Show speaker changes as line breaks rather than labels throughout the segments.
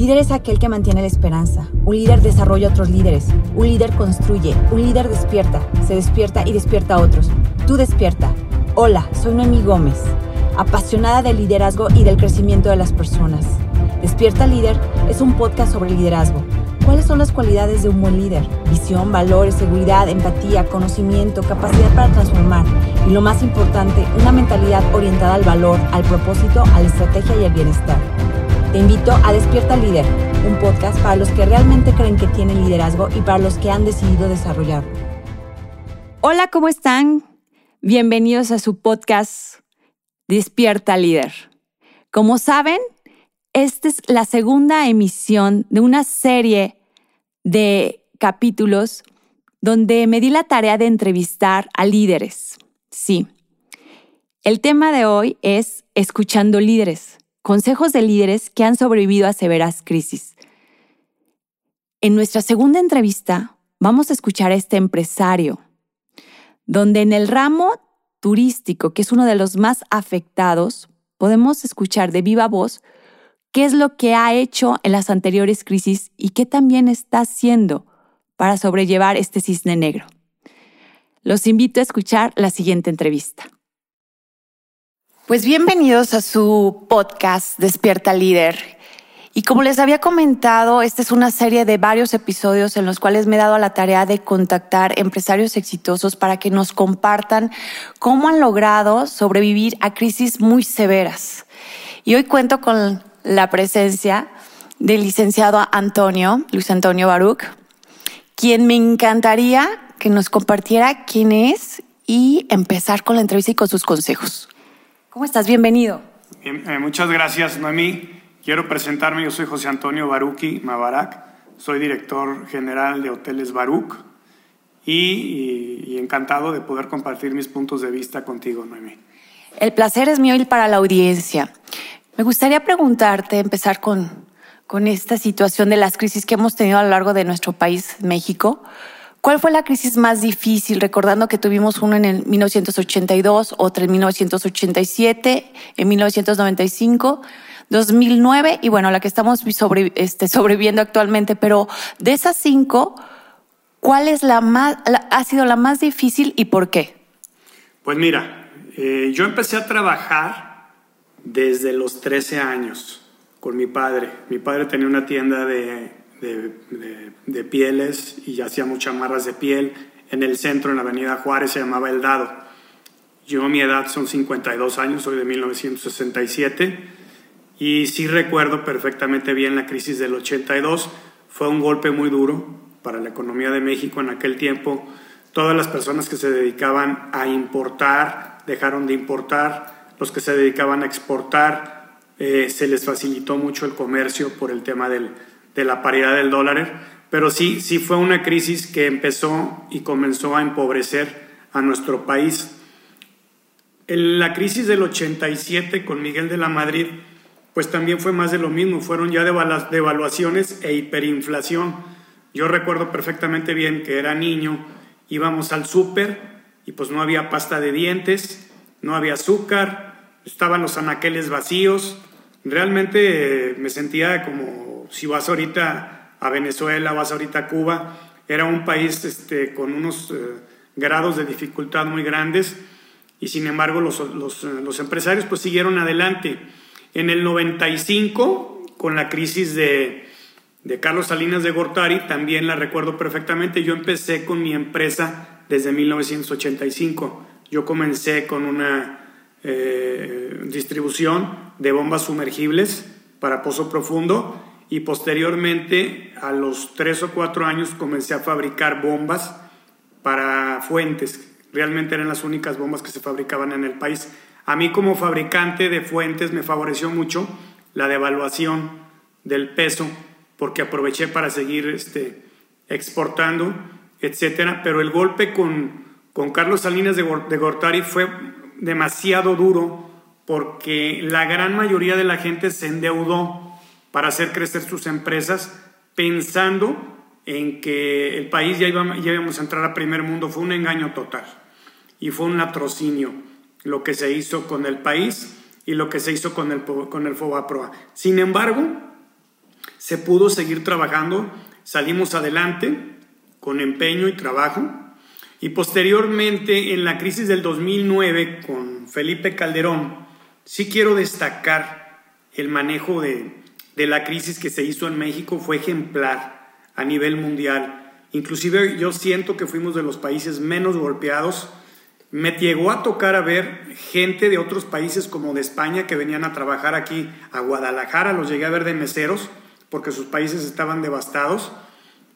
Líder es aquel que mantiene la esperanza. Un líder desarrolla a otros líderes. Un líder construye. Un líder despierta. Se despierta y despierta a otros. Tú despierta. Hola, soy Noemí Gómez, apasionada del liderazgo y del crecimiento de las personas. Despierta Líder es un podcast sobre liderazgo. ¿Cuáles son las cualidades de un buen líder? Visión, valores, seguridad, empatía, conocimiento, capacidad para transformar y lo más importante, una mentalidad orientada al valor, al propósito, a la estrategia y al bienestar. Te invito a Despierta Líder, un podcast para los que realmente creen que tienen liderazgo y para los que han decidido desarrollarlo. Hola, ¿cómo están? Bienvenidos a su podcast Despierta Líder. Como saben, esta es la segunda emisión de una serie de capítulos donde me di la tarea de entrevistar a líderes. Sí. El tema de hoy es escuchando líderes consejos de líderes que han sobrevivido a severas crisis. En nuestra segunda entrevista vamos a escuchar a este empresario, donde en el ramo turístico, que es uno de los más afectados, podemos escuchar de viva voz qué es lo que ha hecho en las anteriores crisis y qué también está haciendo para sobrellevar este cisne negro. Los invito a escuchar la siguiente entrevista. Pues bienvenidos a su podcast Despierta Líder. Y como les había comentado, esta es una serie de varios episodios en los cuales me he dado la tarea de contactar empresarios exitosos para que nos compartan cómo han logrado sobrevivir a crisis muy severas. Y hoy cuento con la presencia del licenciado Antonio, Luis Antonio Baruch, quien me encantaría que nos compartiera quién es y empezar con la entrevista y con sus consejos. ¿Cómo estás? Bienvenido.
Eh, muchas gracias, Noemí. Quiero presentarme, yo soy José Antonio Baruki Mabarak, soy director general de Hoteles Baruch y, encantado de poder compartir mis puntos de vista contigo, Noemí.
El placer es mío y para la audiencia. Me gustaría preguntarte, empezar con, con esta situación de las crisis que hemos tenido a lo largo de nuestro país, México. ¿Cuál fue la crisis más difícil? Recordando que tuvimos uno en el 1982, otra en 1987, en 1995, 2009 y bueno, la que estamos este, sobreviviendo actualmente. Pero de esas cinco, ¿cuál es la más, ha sido la más difícil y por qué?
Pues mira, eh, yo empecé a trabajar desde los 13 años con mi padre. Mi padre tenía una tienda de de, pieles y hacíamos chamarras de piel en el centro, en la avenida Juárez, se llamaba El Dado. Yo, mi edad son 52 años, soy de 1967 y sí recuerdo perfectamente bien la crisis del 82. Fue un golpe muy duro para la economía de México en aquel tiempo. Todas las personas que se dedicaban a importar dejaron de importar, los que se dedicaban a exportar eh, se les facilitó mucho el comercio por el tema del, de la paridad del dólar, pero sí, sí fue una crisis que empezó y comenzó a empobrecer a nuestro país. En la crisis del 87 con Miguel de la Madrid, pues también fue más de lo mismo, fueron ya devaluaciones e hiperinflación. Yo recuerdo perfectamente bien que era niño, íbamos al súper y pues no había pasta de dientes, no había azúcar, estaban los anaqueles vacíos. Realmente me sentía como si vas ahorita a Venezuela, vas ahorita a Cuba, era un país este, con unos eh, grados de dificultad muy grandes y sin embargo los, los, eh, empresarios pues siguieron adelante. En el 95, con la crisis de, de Carlos Salinas de Gortari, también la recuerdo perfectamente, yo empecé con mi empresa desde 1985. Yo comencé con una eh, distribución de bombas sumergibles para pozo profundo y posteriormente a los tres o cuatro años comencé a fabricar bombas para fuentes. Realmente eran las únicas bombas que se fabricaban en el país. A mí como fabricante de fuentes me favoreció mucho la devaluación del peso porque aproveché para seguir este, exportando, etcétera. Pero el golpe con, con Carlos Salinas de, de Gortari fue demasiado duro porque la gran mayoría de la gente se endeudó para hacer crecer sus empresas pensando en que el país ya, íbamos a entrar a primer mundo. Fue un engaño total y fue un latrocinio lo que se hizo con el país y lo que se hizo con el, con el FOBAPROA. Sin embargo, se pudo seguir trabajando, salimos adelante con empeño y trabajo. Y posteriormente, en la crisis del 2009 con Felipe Calderón, sí quiero destacar el manejo de, de la crisis que se hizo en México, fue ejemplar a nivel mundial. Inclusive yo siento que fuimos de los países menos golpeados. Me llegó a tocar a ver gente de otros países como de España que venían a trabajar aquí a Guadalajara, los llegué a ver de meseros porque sus países estaban devastados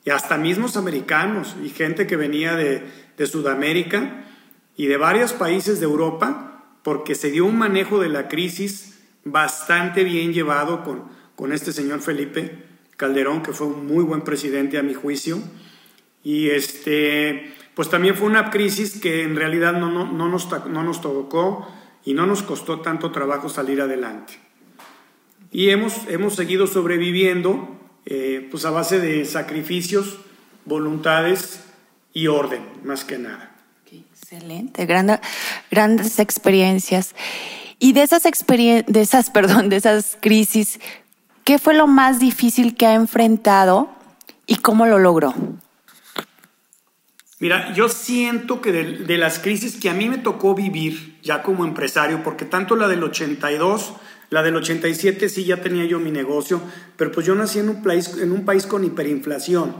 y hasta mismos americanos y gente que venía de, Sudamérica y de varios países de Europa, porque se dio un manejo de la crisis bastante bien llevado con, con este señor Felipe Calderón, que fue un muy buen presidente a mi juicio. Y este, pues también fue una crisis que en realidad no, no, no, nos, no nos tocó y no nos costó tanto trabajo salir adelante. Y hemos, hemos seguido sobreviviendo eh, pues a base de sacrificios, voluntades y orden, más que nada.
Excelente, grandes experiencias. Y de esas experiencias, de esas, perdón, de esas crisis, ¿qué fue lo más difícil que ha enfrentado y cómo lo logró?
Mira, yo siento que de, las crisis que a mí me tocó vivir ya como empresario, porque tanto la del 82 la del 87 sí ya tenía yo mi negocio, pero pues yo nací en un país, en un país con hiperinflación.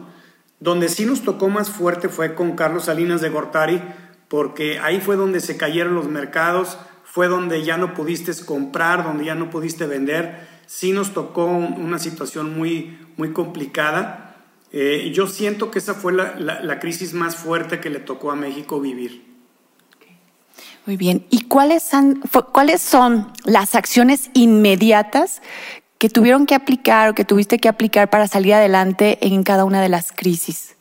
Donde sí nos tocó más fuerte fue con Carlos Salinas de Gortari, porque ahí fue donde se cayeron los mercados, fue donde ya no pudiste comprar, donde ya no pudiste vender. Sí nos tocó una situación muy, muy complicada. Eh, yo siento que esa fue la crisis más fuerte que le tocó a México vivir.
Muy bien. ¿Y cuáles son, cuáles son las acciones inmediatas que tuvieron que aplicar o que tuviste que aplicar para salir adelante en cada una de las crisis?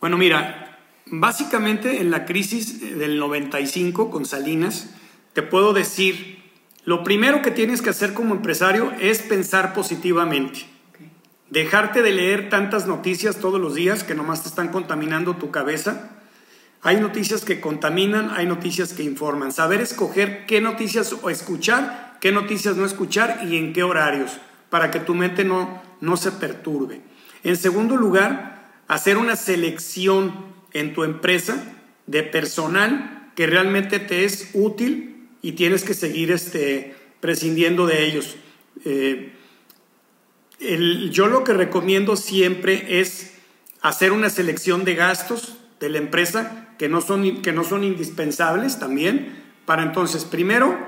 Bueno, mira, básicamente en la crisis del 95 con Salinas, te puedo decir, lo primero que tienes que hacer como empresario es pensar positivamente. Dejarte de leer tantas noticias todos los días que nomás te están contaminando tu cabeza hay noticias que contaminan, hay noticias que informan. Saber escoger qué noticias o escuchar, qué noticias no escuchar y en qué horarios, para que tu mente no, no se perturbe. En segundo lugar, hacer una selección en tu empresa de personal que realmente te es útil y tienes que seguir este, prescindiendo de ellos. Eh, yo lo que recomiendo siempre es hacer una selección de gastos de la empresa que no son, que no son indispensables también, para entonces, primero,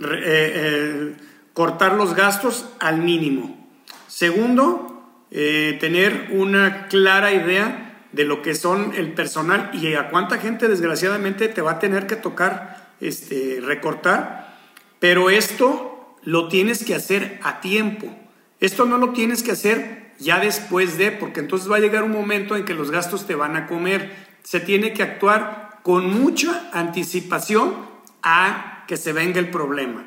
eh, eh, cortar los gastos al mínimo. Segundo, tener una clara idea de lo que son el personal y a cuánta gente desgraciadamente te va a tener que tocar este, recortar, pero esto lo tienes que hacer a tiempo. Esto no lo tienes que hacer ya después de, porque entonces va a llegar un momento en que los gastos te van a comer se tiene que actuar con mucha anticipación a que se venga el problema.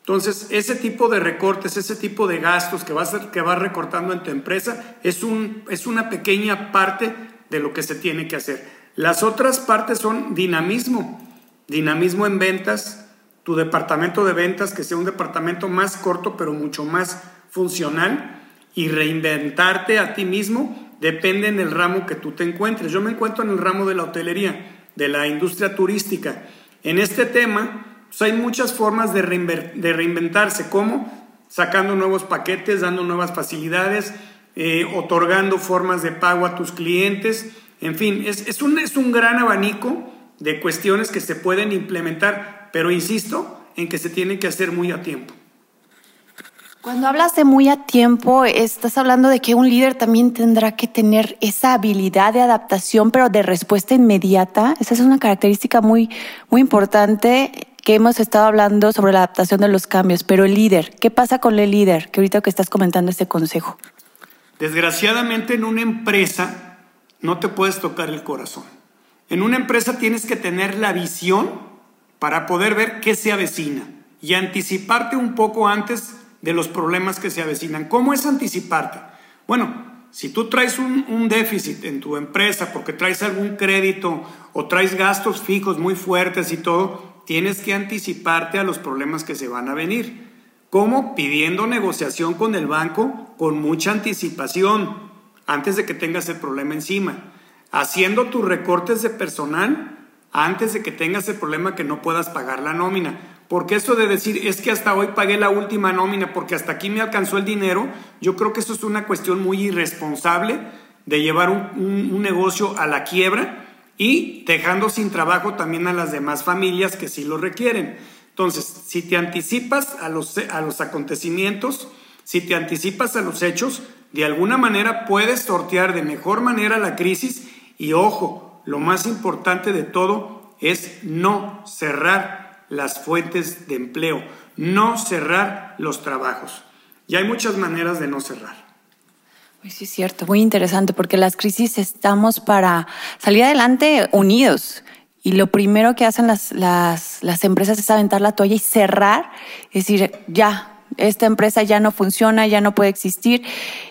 Entonces, ese tipo de recortes, ese tipo de gastos que vas, que vas recortando en tu empresa es, un, es una pequeña parte de lo que se tiene que hacer. Las otras partes son dinamismo, dinamismo en ventas, tu departamento de ventas que sea un departamento más corto pero mucho más funcional y reinventarte a ti mismo depende en el ramo que tú te encuentres. Yo me encuentro en el ramo de la hotelería, de la industria turística. En este tema pues, hay muchas formas de, reinventarse, como sacando nuevos paquetes, dando nuevas facilidades, eh, otorgando formas de pago a tus clientes. En fin, es, un, es un gran abanico de cuestiones que se pueden implementar, pero insisto en que se tienen que hacer muy a tiempo.
Cuando hablas de muy a tiempo, estás hablando de que un líder también tendrá que tener esa habilidad de adaptación, pero de respuesta inmediata. Esa es una característica muy, muy importante que hemos estado hablando sobre la adaptación de los cambios. Pero el líder, ¿qué pasa con el líder? Que ahorita que estás comentando este consejo.
Desgraciadamente en una empresa no te puedes tocar el corazón. En una empresa tienes que tener la visión para poder ver qué se avecina y anticiparte un poco antes de los problemas que se avecinan. ¿Cómo es anticiparte? Bueno, si tú traes un, déficit en tu empresa porque traes algún crédito o traes gastos fijos muy fuertes y todo, tienes que anticiparte a los problemas que se van a venir. ¿Cómo? Pidiendo negociación con el banco con mucha anticipación, antes de que tengas el problema encima. Haciendo tus recortes de personal antes de que tengas el problema que no puedas pagar la nómina. Porque eso de decir, es que hasta hoy pagué la última nómina porque hasta aquí me alcanzó el dinero, yo creo que eso es una cuestión muy irresponsable de llevar un, negocio a la quiebra y dejando sin trabajo también a las demás familias que sí lo requieren. Entonces, si te anticipas a los, a los acontecimientos, si te anticipas a los hechos, de alguna manera puedes sortear de mejor manera la crisis y ojo, lo más importante de todo es no cerrar las fuentes de empleo, no cerrar los trabajos. Y hay muchas maneras de no cerrar.
Pues sí, es cierto, muy interesante, porque las crisis estamos para salir adelante unidos. Y lo primero que hacen las, las, las empresas es aventar la toalla y cerrar, es decir, ya, esta empresa ya no funciona, ya no puede existir.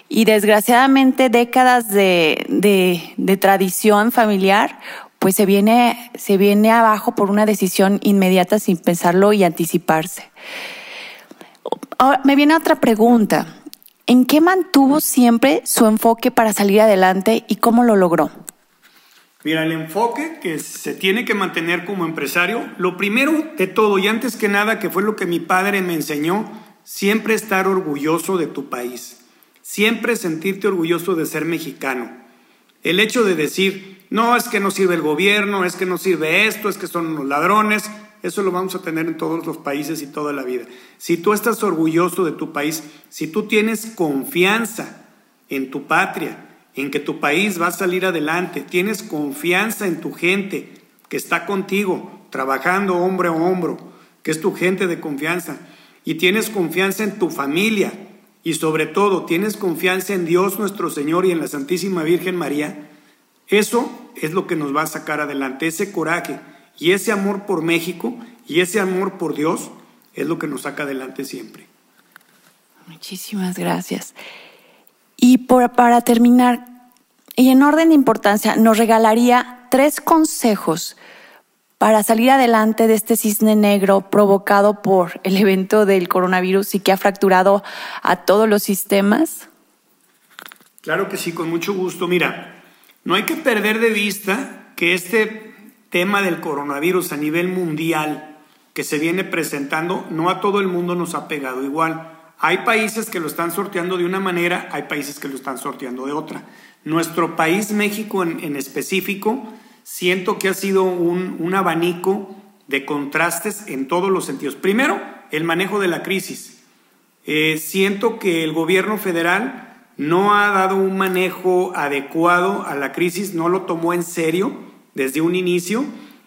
Y desgraciadamente décadas de, de, de tradición familiar, pues se viene, se viene abajo por una decisión inmediata sin pensarlo y anticiparse. Ahora, me viene otra pregunta. ¿En qué mantuvo siempre su enfoque para salir adelante y cómo lo logró?
Mira, el enfoque que se tiene que mantener como empresario, lo primero de todo y antes que nada, que fue lo que mi padre me enseñó, siempre estar orgulloso de tu país, siempre sentirte orgulloso de ser mexicano. El hecho de decir, no, es que no sirve el gobierno, es que no sirve esto, es que son los ladrones, eso lo vamos a tener en todos los países y toda la vida. Si tú estás orgulloso de tu país, si tú tienes confianza en tu patria, en que tu país va a salir adelante, tienes confianza en tu gente que está contigo, trabajando hombro a hombro, que es tu gente de confianza, y tienes confianza en tu familia, y sobre todo tienes confianza en Dios nuestro Señor y en la Santísima Virgen María, eso es lo que nos va a sacar adelante, ese coraje y ese amor por México y ese amor por Dios es lo que nos saca adelante siempre.
Muchísimas gracias. Y para terminar, y en orden de importancia, nos regalaría tres consejos para salir adelante de este cisne negro provocado por el evento del coronavirus y que ha fracturado a todos los sistemas?
Claro que sí, con mucho gusto. Mira, no hay que perder de vista que este tema del coronavirus a nivel mundial que se viene presentando, no a todo el mundo nos ha pegado igual. Hay países que lo están sorteando de una manera, hay países que lo están sorteando de otra. Nuestro país, México en, específico, siento que ha sido un, abanico de contrastes en todos los sentidos. Primero, el manejo de la crisis. Eh, siento que el gobierno federal no ha dado un manejo adecuado a la crisis, no lo tomó en serio desde un inicio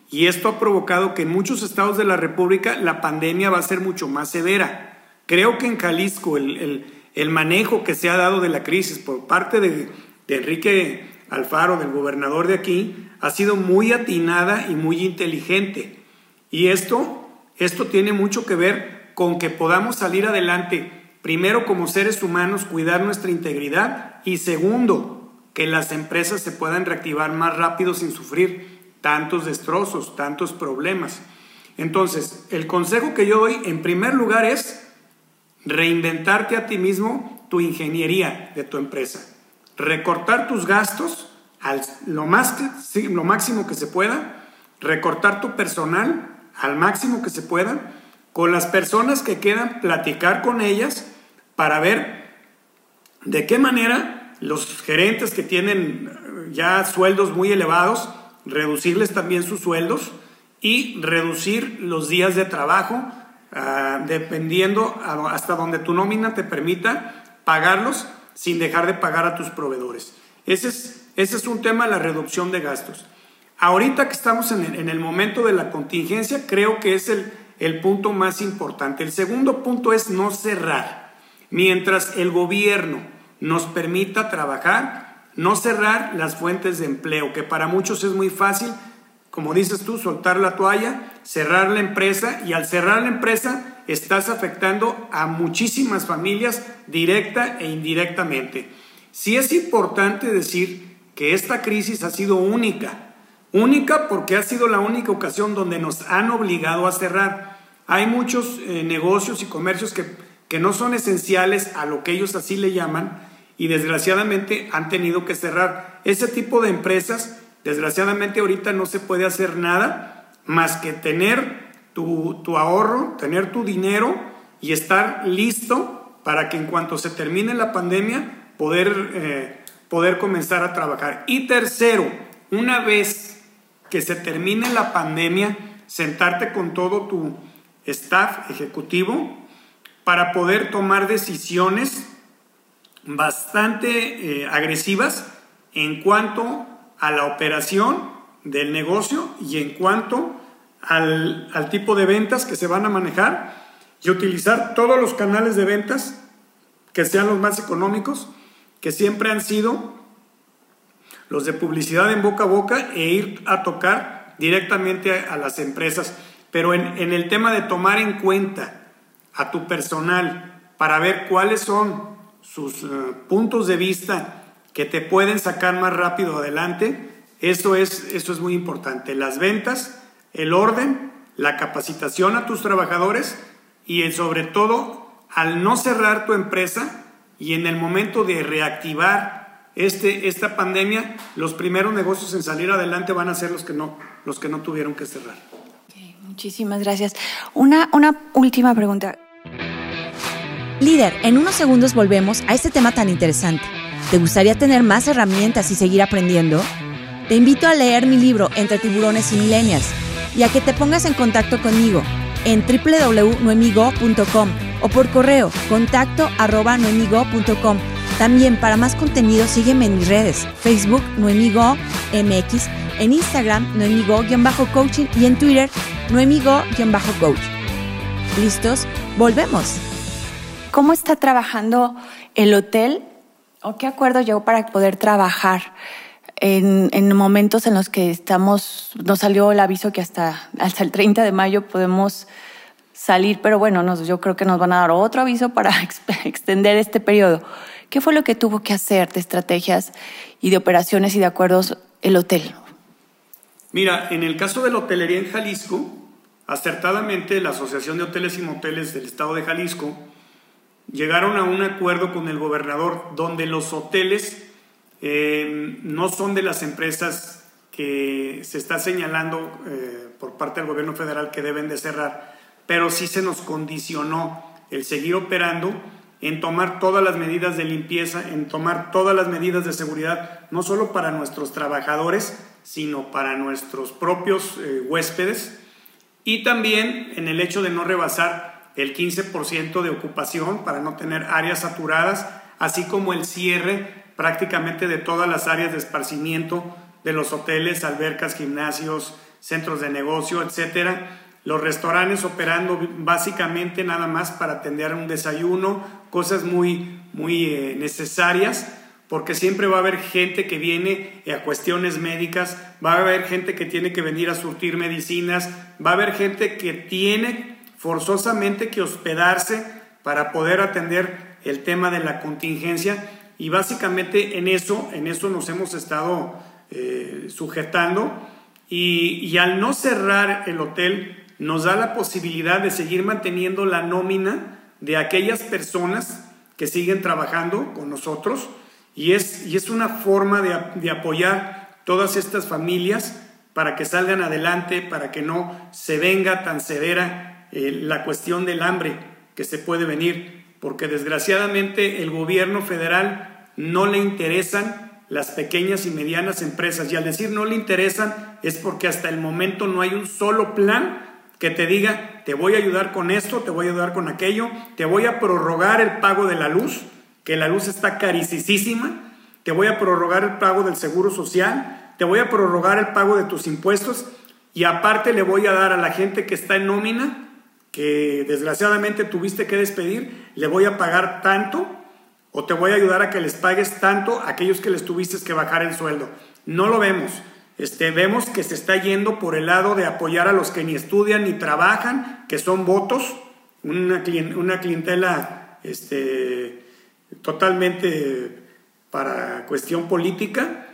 y esto ha provocado que en muchos estados de la República la pandemia va a ser mucho más severa. Creo que en Jalisco el, manejo que se ha dado de la crisis por parte de, Enrique Alfaro, del gobernador de aquí, ha sido muy atinada y muy inteligente. Y esto, esto tiene mucho que ver con que podamos salir adelante, primero como seres humanos, cuidar nuestra integridad y segundo, que las empresas se puedan reactivar más rápido sin sufrir tantos destrozos, tantos problemas. Entonces, el consejo que yo doy en primer lugar es reinventarte a ti mismo tu ingeniería de tu empresa, recortar tus gastos al, lo, más, lo máximo que se pueda, recortar tu personal al máximo que se pueda, con las personas que quedan, platicar con ellas para ver de qué manera los gerentes que tienen ya sueldos muy elevados, reducirles también sus sueldos y reducir los días de trabajo Ah, dependiendo hasta donde tu nómina te permita pagarlos sin dejar de pagar a tus proveedores. Ese es, ese es un tema, la reducción de gastos. Ahorita que estamos en el, en el momento de la contingencia, creo que es el, el punto más importante. El segundo punto es no cerrar. Mientras el gobierno nos permita trabajar, no cerrar las fuentes de empleo, que para muchos es muy fácil, como dices tú, soltar la toalla, cerrar la empresa y al cerrar la empresa estás afectando a muchísimas familias directa e indirectamente. Sí es importante decir que esta crisis ha sido única, única porque ha sido la única ocasión donde nos han obligado a cerrar. Hay muchos eh, negocios y comercios que, que no son esenciales a lo que ellos así le llaman y desgraciadamente han tenido que cerrar. Ese tipo de empresas, desgraciadamente ahorita no se puede hacer nada más que tener tu, ahorro, tener tu dinero y estar listo para que en cuanto se termine la pandemia poder, eh, poder comenzar a trabajar. Y tercero, una vez que se termine la pandemia, sentarte con todo tu staff ejecutivo para poder tomar decisiones bastante eh, agresivas en cuanto a la operación del negocio y en cuanto al, al tipo de ventas que se van a manejar y utilizar todos los canales de ventas que sean los más económicos, que siempre han sido los de publicidad en boca a boca e ir a tocar directamente a, las empresas. Pero en, en, el tema de tomar en cuenta a tu personal para ver cuáles son sus eh, puntos de vista que te pueden sacar más rápido adelante, eso es, eso es muy importante. Las ventas, el orden, la capacitación a tus trabajadores y sobre todo al no cerrar tu empresa y en el momento de reactivar este, esta pandemia, los primeros negocios en salir adelante van a ser los que no, los que no tuvieron que cerrar.
muchísimas gracias. Una, una última pregunta. Líder, en unos segundos volvemos a este tema tan interesante. ¿Te gustaría tener más herramientas y seguir aprendiendo? Te invito a leer mi libro Entre tiburones y millennials y a que te pongas en contacto conmigo en www.noemigo.com o por correo contacto arroba noemigo.com. También para más contenido sígueme en mis redes, Facebook Noemigo MX, en Instagram Noemigo-coaching y en Twitter Noemigo-coach. ¿Listos? Volvemos. ¿Cómo está trabajando el hotel? ¿O qué acuerdo llegó para poder trabajar en, momentos en los que estamos, nos salió el aviso que hasta, hasta el 30 de mayo podemos salir, pero bueno, nos, yo creo que nos van a dar otro aviso para extender este periodo. ¿Qué fue lo que tuvo que hacer de estrategias y de operaciones y de acuerdos el hotel?
Mira, en el caso de la hotelería en Jalisco, acertadamente la Asociación de Hoteles y Moteles del Estado de Jalisco llegaron a un acuerdo con el gobernador donde los hoteles eh, no son de las empresas que se está señalando eh, por parte del gobierno federal que deben de cerrar, pero sí se nos condicionó el seguir operando en tomar todas las medidas de limpieza, en tomar todas las medidas de seguridad, no solo para nuestros trabajadores, sino para nuestros propios eh, huéspedes, y también en el hecho de no rebasar el 15% de ocupación para no tener áreas saturadas, así como el cierre prácticamente de todas las áreas de esparcimiento de los hoteles, albercas, gimnasios, centros de negocio, etcétera. Los restaurantes operando básicamente nada más para atender un desayuno, cosas muy, muy eh, necesarias, porque siempre va a haber gente que viene a cuestiones médicas, va a haber gente que tiene que venir a surtir medicinas, va a haber gente que tiene forzosamente que hospedarse para poder atender el tema de la contingencia. Y básicamente en eso, en eso nos hemos estado eh, sujetando. Y, al no cerrar el hotel nos da la posibilidad de seguir manteniendo la nómina de aquellas personas que siguen trabajando con nosotros. Y es, y es una forma de, de apoyar todas estas familias para que salgan adelante, para que no se venga tan severa eh, la cuestión del hambre que se puede venir, porque desgraciadamente el gobierno federal no le interesan las pequeñas y medianas empresas. Y al decir no le interesan es porque hasta el momento no hay un solo plan que te diga, te voy a ayudar con esto, te voy a ayudar con aquello, te voy a prorrogar el pago de la luz, que la luz está caricísima, te voy a prorrogar el pago del seguro social, te voy a prorrogar el pago de tus impuestos y aparte le voy a dar a la gente que está en nómina que desgraciadamente tuviste que despedir, le voy a pagar tanto o te voy a ayudar a que les pagues tanto a aquellos que les tuviste que bajar el sueldo. No lo vemos. Este, vemos que se está yendo por el lado de apoyar a los que ni estudian ni trabajan, que son votos, una, una clientela este, totalmente para cuestión política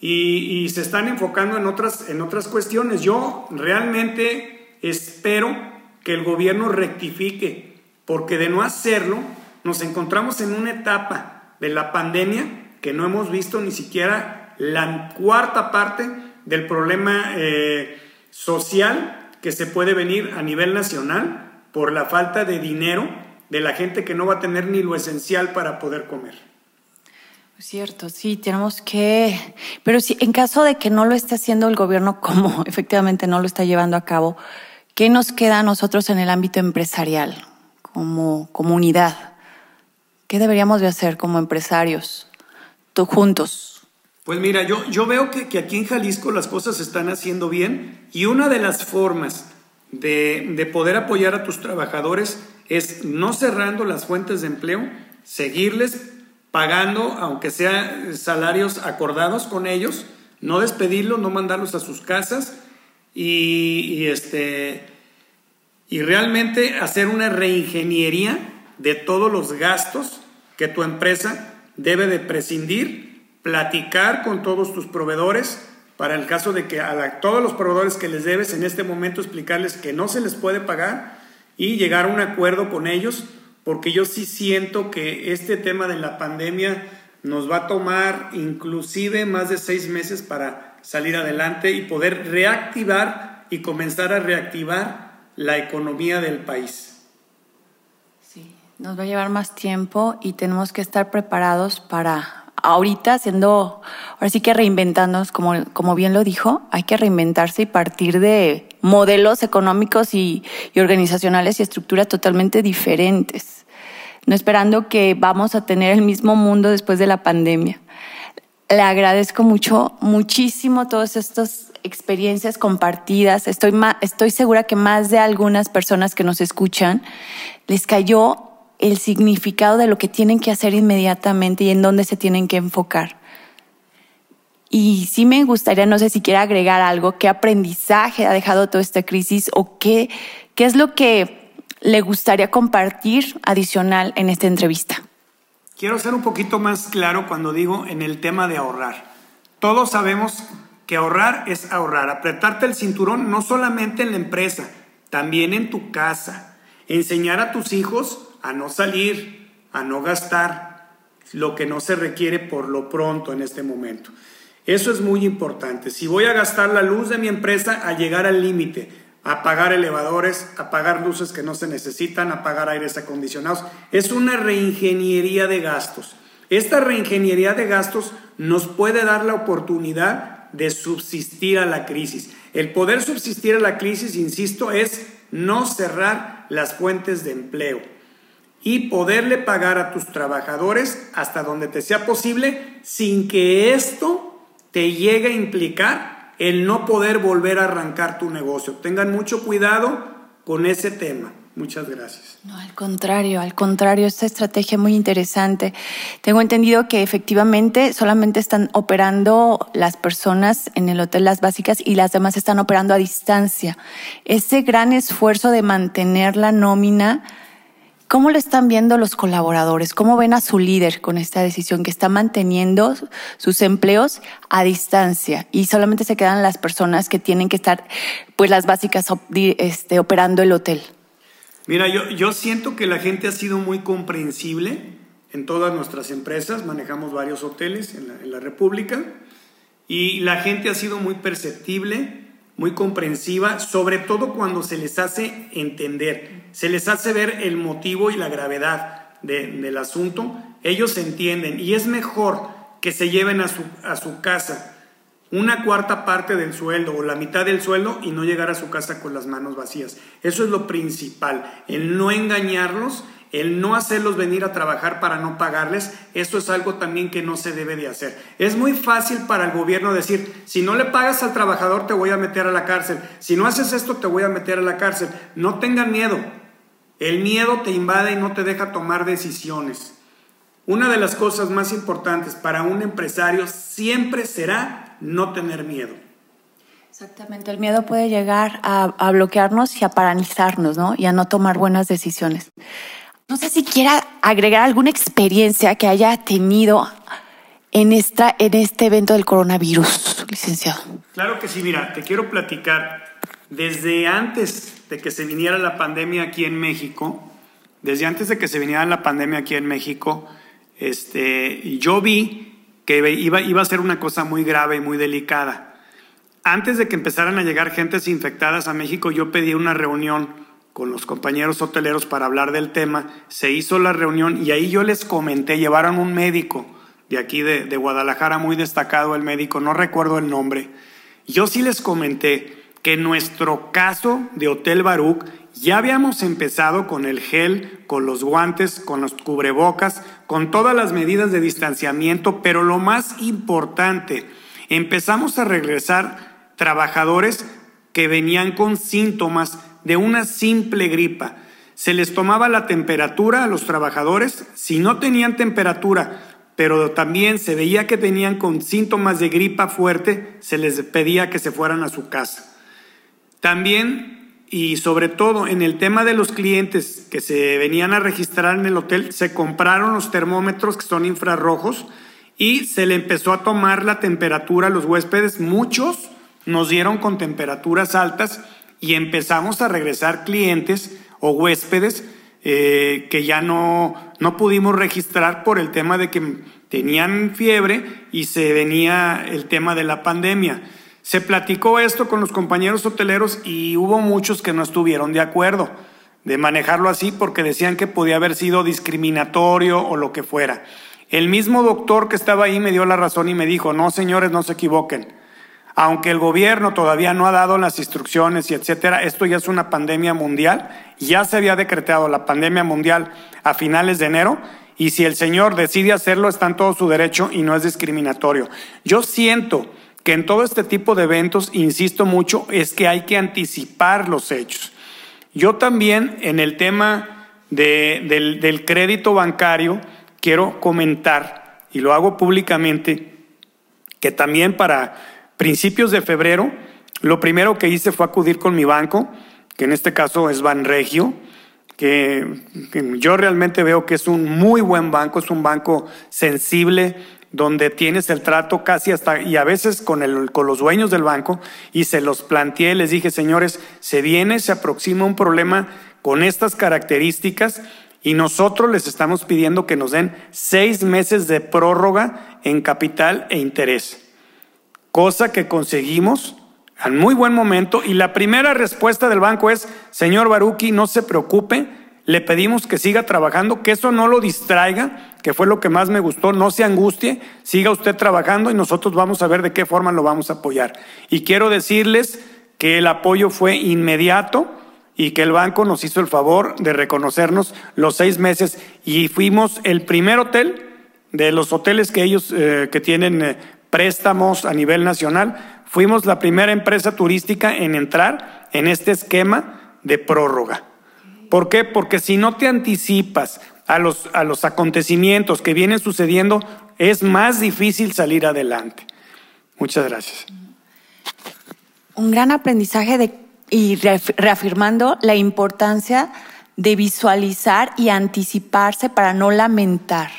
y, y, se están enfocando en otras, en otras cuestiones. Yo realmente espero que el gobierno rectifique, porque de no hacerlo nos encontramos en una etapa de la pandemia que no hemos visto ni siquiera la cuarta parte del problema eh, social que se puede venir a nivel nacional por la falta de dinero de la gente que no va a tener ni lo esencial para poder comer.
Cierto, sí, tenemos que, pero si en caso de que no lo esté haciendo el gobierno como efectivamente no lo está llevando a cabo, ¿qué nos queda a nosotros en el ámbito empresarial como comunidad? ¿Qué deberíamos de hacer como empresarios, tú juntos?
Pues mira, yo, yo veo que, que aquí en Jalisco las cosas se están haciendo bien y una de las formas de, de poder apoyar a tus trabajadores es no cerrando las fuentes de empleo, seguirles pagando, aunque sea salarios acordados con ellos, no despedirlos, no mandarlos a sus casas y, este, y realmente hacer una reingeniería de todos los gastos que tu empresa debe de prescindir, platicar con todos tus proveedores para el caso de que a todos los proveedores que les debes en este momento explicarles que no se les puede pagar y llegar a un acuerdo con ellos, porque yo sí siento que este tema de la pandemia nos va a tomar inclusive más de seis meses para salir adelante y poder reactivar y comenzar a reactivar la economía del país.
Sí, nos va a llevar más tiempo y tenemos que estar preparados para ahorita haciendo, ahora sí que reinventándonos, como, como bien lo dijo, hay que reinventarse y partir de modelos económicos y, y organizacionales y estructuras totalmente diferentes, no esperando que vamos a tener el mismo mundo después de la pandemia. Le agradezco mucho, muchísimo todas estas experiencias compartidas. Estoy, estoy segura que más de algunas personas que nos escuchan les cayó el significado de lo que tienen que hacer inmediatamente y en dónde se tienen que enfocar. Y sí me gustaría, no sé si quiere agregar algo, qué aprendizaje ha dejado toda esta crisis o qué, qué es lo que le gustaría compartir adicional en esta entrevista.
Quiero ser un poquito más claro cuando digo en el tema de ahorrar. Todos sabemos que ahorrar es ahorrar, apretarte el cinturón no solamente en la empresa, también en tu casa, enseñar a tus hijos a no salir, a no gastar lo que no se requiere por lo pronto en este momento. Eso es muy importante. Si voy a gastar la luz de mi empresa, a llegar al límite, a pagar elevadores, a pagar luces que no se necesitan, a pagar aires acondicionados. Es una reingeniería de gastos. Esta reingeniería de gastos nos puede dar la oportunidad de subsistir a la crisis. El poder subsistir a la crisis, insisto, es no cerrar las fuentes de empleo y poderle pagar a tus trabajadores hasta donde te sea posible sin que esto te llegue a implicar el no poder volver a arrancar tu negocio. Tengan mucho cuidado con ese tema. Muchas gracias.
No, al contrario, al contrario, esta estrategia es muy interesante. Tengo entendido que efectivamente solamente están operando las personas en el hotel Las Básicas y las demás están operando a distancia. Ese gran esfuerzo de mantener la nómina ¿Cómo lo están viendo los colaboradores? ¿Cómo ven a su líder con esta decisión que está manteniendo sus empleos a distancia y solamente se quedan las personas que tienen que estar, pues las básicas, este, operando el hotel?
Mira, yo, yo siento que la gente ha sido muy comprensible en todas nuestras empresas, manejamos varios hoteles en la, en la República y la gente ha sido muy perceptible muy comprensiva, sobre todo cuando se les hace entender, se les hace ver el motivo y la gravedad del asunto, ellos entienden y es mejor que se lleven a su, a su casa una cuarta parte del sueldo o la mitad del sueldo y no llegar a su casa con las manos vacías. Eso es lo principal, el no engañarlos el no hacerlos venir a trabajar para no pagarles, esto es algo también que no se debe de hacer. Es muy fácil para el gobierno decir, si no le pagas al trabajador te voy a meter a la cárcel, si no haces esto te voy a meter a la cárcel. No tengan miedo, el miedo te invade y no te deja tomar decisiones. Una de las cosas más importantes para un empresario siempre será no tener miedo.
Exactamente, el miedo puede llegar a, bloquearnos y a paralizarnos, ¿no? Y a no tomar buenas decisiones. No sé si quiera agregar alguna experiencia que haya tenido en, esta, en este evento del coronavirus, licenciado.
Claro que sí, mira, te quiero platicar. Desde antes de que se viniera la pandemia aquí en México, desde antes de que se viniera la pandemia aquí en México, este, yo vi que iba, iba a ser una cosa muy grave y muy delicada. Antes de que empezaran a llegar gentes infectadas a México, yo pedí una reunión con los compañeros hoteleros para hablar del tema. Se hizo la reunión y ahí yo les comenté, llevaron un médico de aquí de, Guadalajara, muy destacado el médico, no recuerdo el nombre. Yo sí les comenté que nuestro caso de Hotel Baruch ya habíamos empezado con el gel, con los guantes, con los cubrebocas, con todas las medidas de distanciamiento, pero lo más importante, empezamos a regresar trabajadores que venían con síntomas de una simple gripa. Se les tomaba la temperatura a los trabajadores, si no tenían temperatura, pero también se veía que tenían con síntomas de gripa fuerte, se les pedía que se fueran a su casa. También y sobre todo en el tema de los clientes que se venían a registrar en el hotel, se compraron los termómetros que son infrarrojos y se le empezó a tomar la temperatura a los huéspedes. Muchos nos dieron con temperaturas altas y empezamos a regresar clientes o huéspedes eh, que ya no, no pudimos registrar por el tema de que tenían fiebre y se venía el tema de la pandemia. Se platicó esto con los compañeros hoteleros y hubo muchos que no estuvieron de acuerdo de manejarlo así porque decían que podía haber sido discriminatorio o lo que fuera. El mismo doctor que estaba ahí me dio la razón y me dijo, no señores, no se equivoquen. Aunque el gobierno todavía no ha dado las instrucciones y etcétera, esto ya es una pandemia mundial, ya se había decretado la pandemia mundial a finales de enero y si el señor decide hacerlo está en todo su derecho y no es discriminatorio. Yo siento que en todo este tipo de eventos, insisto mucho, es que hay que anticipar los hechos. Yo también en el tema del, crédito bancario quiero comentar, y lo hago públicamente, que también para principios de febrero, lo primero que hice fue acudir con mi banco, que en este caso es Banregio, que, que yo realmente veo que es un muy buen banco, es un banco sensible, donde tienes el trato casi hasta, y a veces con, el, con los dueños del banco, y se los planteé, les dije, señores, se viene, se aproxima un problema con estas características, y nosotros les estamos pidiendo que nos den seis meses de prórroga en capital e interés, cosa que conseguimos en muy buen momento, y la primera respuesta del banco es, señor Baruki, no se preocupe, le pedimos que siga trabajando, que eso no lo distraiga, que fue lo que más me gustó, no se angustie, siga usted trabajando y nosotros vamos a ver de qué forma lo vamos a apoyar. Y quiero decirles que el apoyo fue inmediato y que el banco nos hizo el favor de reconocernos los seis meses y fuimos el primer hotel de los hoteles que ellos eh, que tienen eh, préstamos a nivel nacional, fuimos la primera empresa turística en entrar en este esquema de prórroga. ¿Por qué? Porque si no te anticipas a los, a los acontecimientos que vienen sucediendo, es más difícil salir adelante. Muchas gracias.
Un gran aprendizaje de, y reafirmando la importancia de visualizar y anticiparse para no lamentar.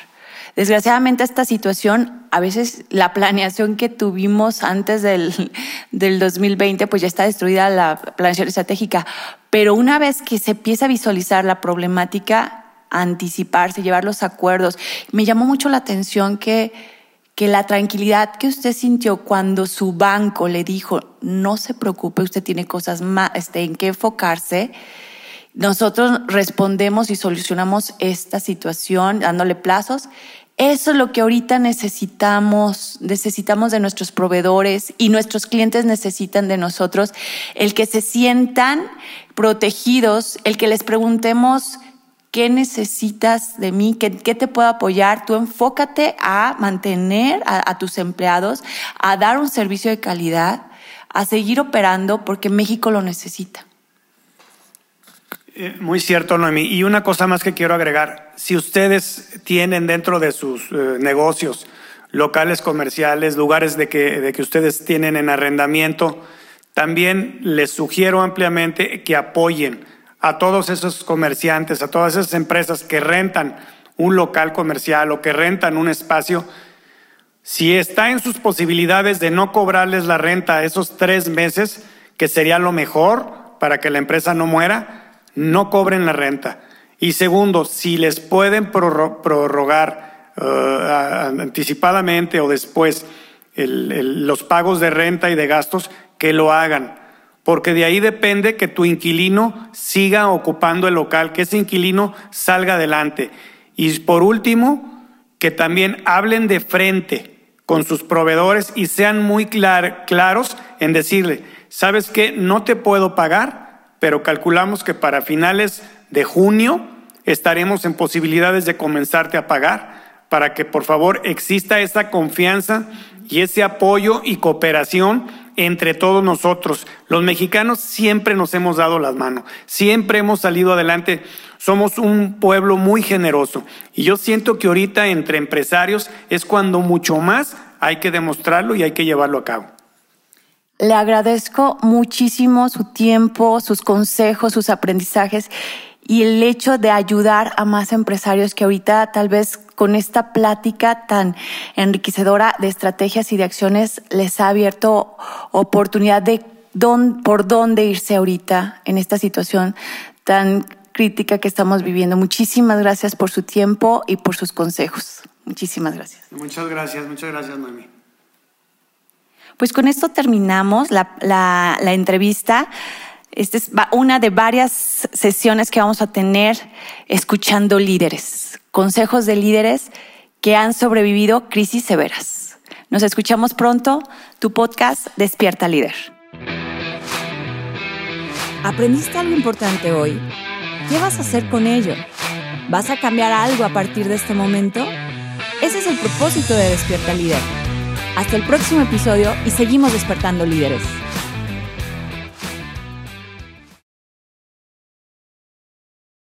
Desgraciadamente esta situación, a veces la planeación que tuvimos antes del, del 2020, pues ya está destruida la planeación estratégica, pero una vez que se empieza a visualizar la problemática, anticiparse, llevar los acuerdos, me llamó mucho la atención que, que la tranquilidad que usted sintió cuando su banco le dijo, no se preocupe, usted tiene cosas más este, en qué enfocarse, nosotros respondemos y solucionamos esta situación dándole plazos eso es lo que ahorita necesitamos, necesitamos de nuestros proveedores y nuestros clientes necesitan de nosotros, el que se sientan protegidos, el que les preguntemos qué necesitas de mí, qué, te puedo apoyar. Tú enfócate a mantener a tus empleados, a dar un servicio de calidad, a seguir operando porque México lo necesita.
Eh, muy cierto, Noemí. Y una cosa más que quiero agregar. Si ustedes tienen dentro de sus eh, negocios locales comerciales, lugares de que, de que ustedes tienen en arrendamiento, también les sugiero ampliamente que apoyen a todos esos comerciantes, a todas esas empresas que rentan un local comercial o que rentan un espacio. Si está en sus posibilidades de no cobrarles la renta esos tres meses, que sería lo mejor para que la empresa no muera, no cobren la renta. Y segundo, si les pueden prorrogar uh, anticipadamente o después los pagos de renta y de gastos, que lo hagan. Porque de ahí depende que tu inquilino siga ocupando el local, que ese inquilino salga adelante. Y por último, que también hablen de frente con sus proveedores y sean muy claros en decirle, ¿sabes qué? No te puedo pagar, pero calculamos que para finales de junio estaremos en posibilidades de comenzarte a pagar para que por favor exista esa confianza y ese apoyo y cooperación entre todos nosotros. Los mexicanos siempre nos hemos dado las manos, siempre hemos salido adelante. Somos un pueblo muy generoso y yo siento que ahorita entre empresarios es cuando mucho más hay que demostrarlo y hay que llevarlo a cabo.
Le agradezco muchísimo su tiempo, sus consejos, sus aprendizajes y el hecho de ayudar a más empresarios que ahorita tal vez con esta plática tan enriquecedora de estrategias y de acciones les ha abierto oportunidad de por dónde irse ahorita en esta situación tan crítica que estamos viviendo. Muchísimas gracias por su tiempo y por sus consejos. Muchísimas gracias.
Muchas gracias, muchas gracias, Mami.
Pues con esto terminamos la, la entrevista. Esta es una de varias sesiones que vamos a tener escuchando líderes, consejos de líderes que han sobrevivido crisis severas. Nos escuchamos pronto, tu podcast Despierta Líder. ¿Aprendiste algo importante hoy? ¿Qué vas a hacer con ello? ¿Vas a cambiar algo a partir de este momento? Ese es el propósito de Despierta Líder. Hasta el próximo episodio y seguimos despertando líderes.